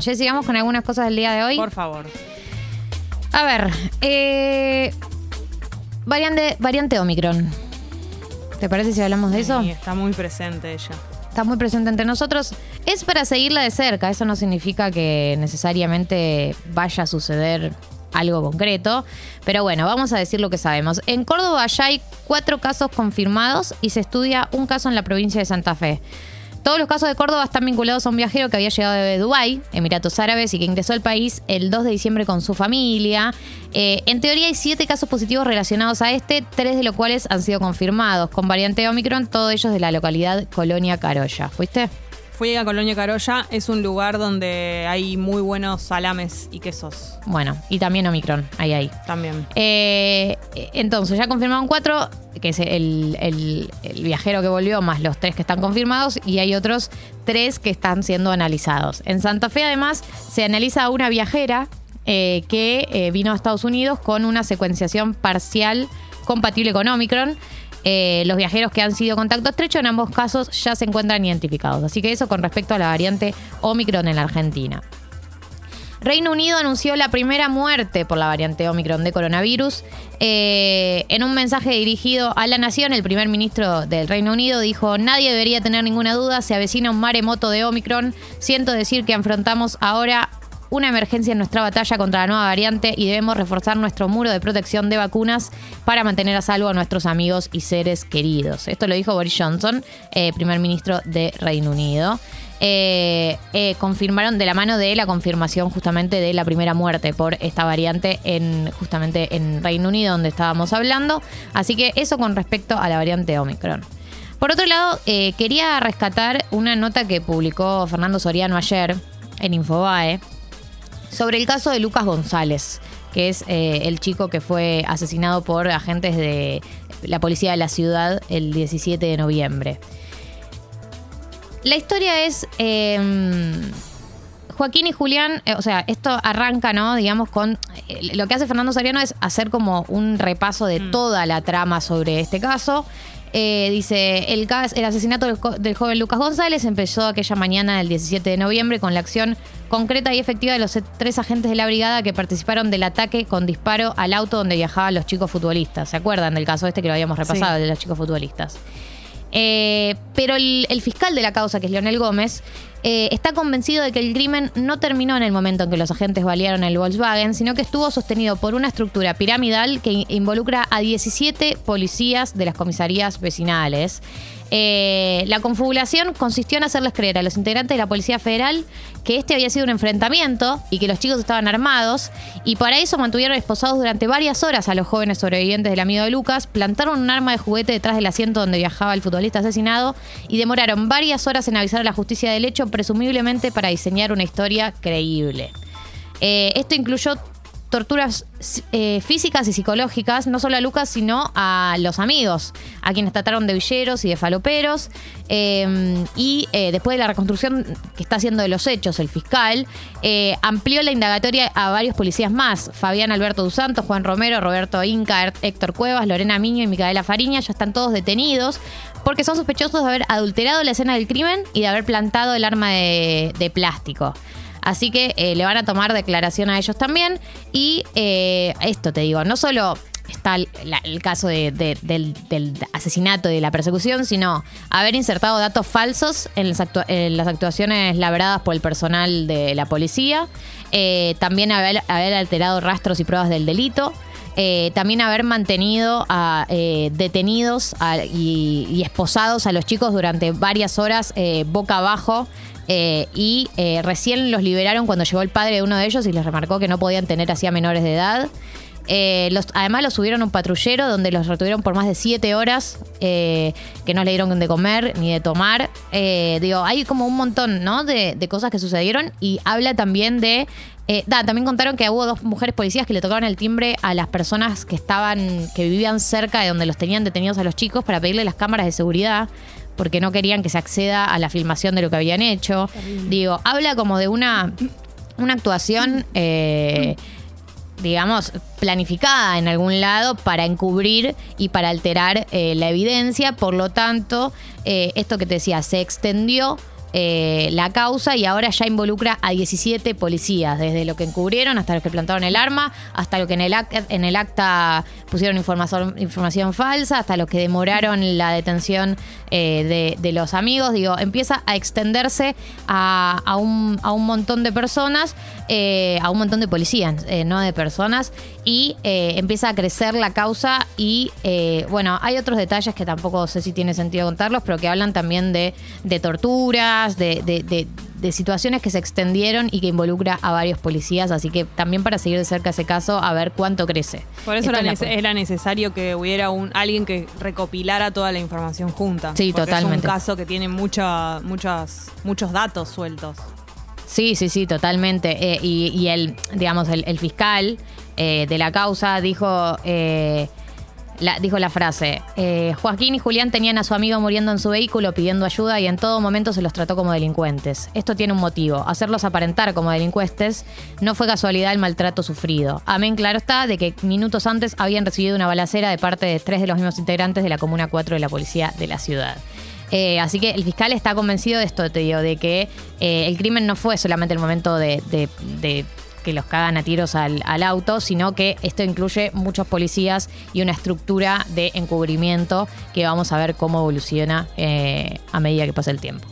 Ya sigamos con algunas cosas del día de hoy. Por favor. A ver, eh, variante, variante Omicron. ¿Te parece si hablamos de eso? Sí, está muy presente ella. Está muy presente entre nosotros. Es para seguirla de cerca. Eso no significa que necesariamente vaya a suceder algo concreto. Pero bueno, vamos a decir lo que sabemos. En Córdoba ya hay cuatro casos confirmados y se estudia un caso en la provincia de Santa Fe. Todos los casos de Córdoba están vinculados a un viajero que había llegado de Dubái, Emiratos Árabes, y que ingresó al país el 2 de diciembre con su familia. Eh, en teoría hay siete casos positivos relacionados a este, tres de los cuales han sido confirmados con variante Omicron, todos ellos de la localidad Colonia Carolla. ¿Fuiste? Fui a Colonia Carolla, es un lugar donde hay muy buenos salames y quesos Bueno, y también Omicron, ahí, ahí. también. Eh, entonces, ya confirmaron cuatro, que es el, el- viajero que volvió, más los tres que están confirmados, y hay otros tres que están siendo analizados. En Santa Fe, además, se analiza a una viajera eh, que eh, vino a Estados Unidos con una secuenciación parcial compatible con Omicron. Eh, los viajeros que han sido contacto estrecho en ambos casos ya se encuentran identificados. Así que eso con respecto a la variante Omicron en la Argentina. Reino Unido anunció la primera muerte por la variante Omicron de coronavirus. Eh, en un mensaje dirigido a la nación, el primer ministro del Reino Unido dijo, nadie debería tener ninguna duda, se avecina un maremoto de Omicron. Siento decir que afrontamos ahora una emergencia en nuestra batalla contra la nueva variante y debemos reforzar nuestro muro de protección de vacunas para mantener a salvo a nuestros amigos y seres queridos. Esto lo dijo Boris Johnson, eh, primer ministro de Reino Unido. Eh, eh, confirmaron de la mano de la confirmación justamente de la primera muerte por esta variante en justamente en Reino Unido donde estábamos hablando. Así que eso con respecto a la variante Omicron. Por otro lado, eh, quería rescatar una nota que publicó Fernando Soriano ayer en Infobae sobre el caso de Lucas González, que es el chico que fue asesinado por agentes de la policía de la ciudad el 17 de noviembre. La historia es. eh, Joaquín y Julián, eh, o sea, esto arranca, ¿no? Digamos, con. eh, lo que hace Fernando Soriano es hacer como un repaso de toda la trama sobre este caso. Eh, dice, el, cas- el asesinato del, del joven Lucas González empezó aquella mañana del 17 de noviembre con la acción concreta y efectiva de los e- tres agentes de la brigada que participaron del ataque con disparo al auto donde viajaban los chicos futbolistas. ¿Se acuerdan del caso este que lo habíamos repasado, Sí. de los chicos futbolistas? Eh, pero el, el fiscal de la causa, que es Leonel Gómez, eh, está convencido de que el crimen no terminó en el momento en que los agentes balearon el Volkswagen, sino que estuvo sostenido por una estructura piramidal que in- involucra a 17 policías de las comisarías vecinales. Eh, la confabulación consistió en hacerles creer a los integrantes de la Policía Federal que este había sido un enfrentamiento y que los chicos estaban armados, y para eso mantuvieron esposados durante varias horas a los jóvenes sobrevivientes del amigo de Lucas, plantaron un arma de juguete detrás del asiento donde viajaba el futbolista asesinado y demoraron varias horas en avisar a la justicia del hecho, presumiblemente para diseñar una historia creíble. Eh, esto incluyó torturas eh, físicas y psicológicas, no solo a Lucas, sino a los amigos, a quienes trataron de villeros y de faloperos. Eh, y eh, después de la reconstrucción que está haciendo de los hechos, el fiscal eh, amplió la indagatoria a varios policías más. Fabián Alberto Dos Santos, Juan Romero, Roberto Inca, Héctor Cuevas, Lorena Miño y Micaela Fariña ya están todos detenidos porque son sospechosos de haber adulterado la escena del crimen y de haber plantado el arma de plástico. Así que eh, le van a tomar declaración a ellos también. Y eh, esto te digo, no solo está el, caso de- de- del, asesinato y de la persecución, sino haber insertado datos falsos en las, actuaciones labradas por el personal de la policía. Eh, también haber, alterado rastros y pruebas del delito. También haber mantenido a detenidos y, esposados a los chicos durante varias horas boca abajo eh, y eh, recién los liberaron cuando llegó el padre de uno de ellos y les remarcó que no podían tener así a menores de edad. Eh, los- además los subieron a un patrullero donde los retuvieron por más de siete horas, eh, que no le dieron de comer ni de tomar. Eh, digo, hay como un montón ¿no? de, de cosas que sucedieron y habla también de... eh, da, también contaron que hubo dos mujeres policías que le tocaron el timbre a las personas que estaban, que vivían cerca de donde los tenían detenidos a los chicos para pedirle las cámaras de seguridad porque no querían que se acceda a la filmación de lo que habían hecho. Digo, habla como de una, una actuación eh, digamos, planificada en algún lado para encubrir y para alterar eh, la evidencia. Por lo tanto, eh, esto que te decía, se extendió eh, la causa y ahora ya involucra a 17 policías, desde lo que encubrieron hasta los que plantaron el arma, hasta lo que en el, ac- en el acta pusieron información, información falsa, hasta los que demoraron la detención eh, de, los amigos. Digo, empieza a extenderse a, un, a un montón de personas, eh, a un montón de policías, eh, no de personas, y empieza a crecer la causa y bueno, hay otros detalles que tampoco sé si tiene sentido contarlos, pero que hablan también de, de de, de- de- de situaciones que se extendieron y que involucra a varios policías, así que también para seguir de cerca ese caso, a ver cuánto crece. Por eso era, es la- nece- era necesario que hubiera un alguien que recopilara toda la información junta. Sí, totalmente. Es un caso que tiene mucha, muchas, muchos datos sueltos. Sí, sí, sí, totalmente. Eh, y, y el, digamos, el, el fiscal eh, de la causa dijo, eh, la, dijo la frase, eh, Joaquín y Julián tenían a su amigo muriendo en su vehículo pidiendo ayuda y en todo momento se los trató como delincuentes. Esto tiene un motivo, hacerlos aparentar como delincuentes no fue casualidad el maltrato sufrido. Amén, claro está, de que minutos antes habían recibido una balacera de parte de tres de los mismos integrantes de la Comuna 4 de la Policía de la ciudad. Eh, así que el fiscal está convencido de esto, te digo, de que eh, el crimen no fue solamente el momento de, que los cagan a tiros al, auto, sino que esto incluye muchos policías y una estructura de encubrimiento que vamos a ver cómo evoluciona eh, a medida que pasa el tiempo.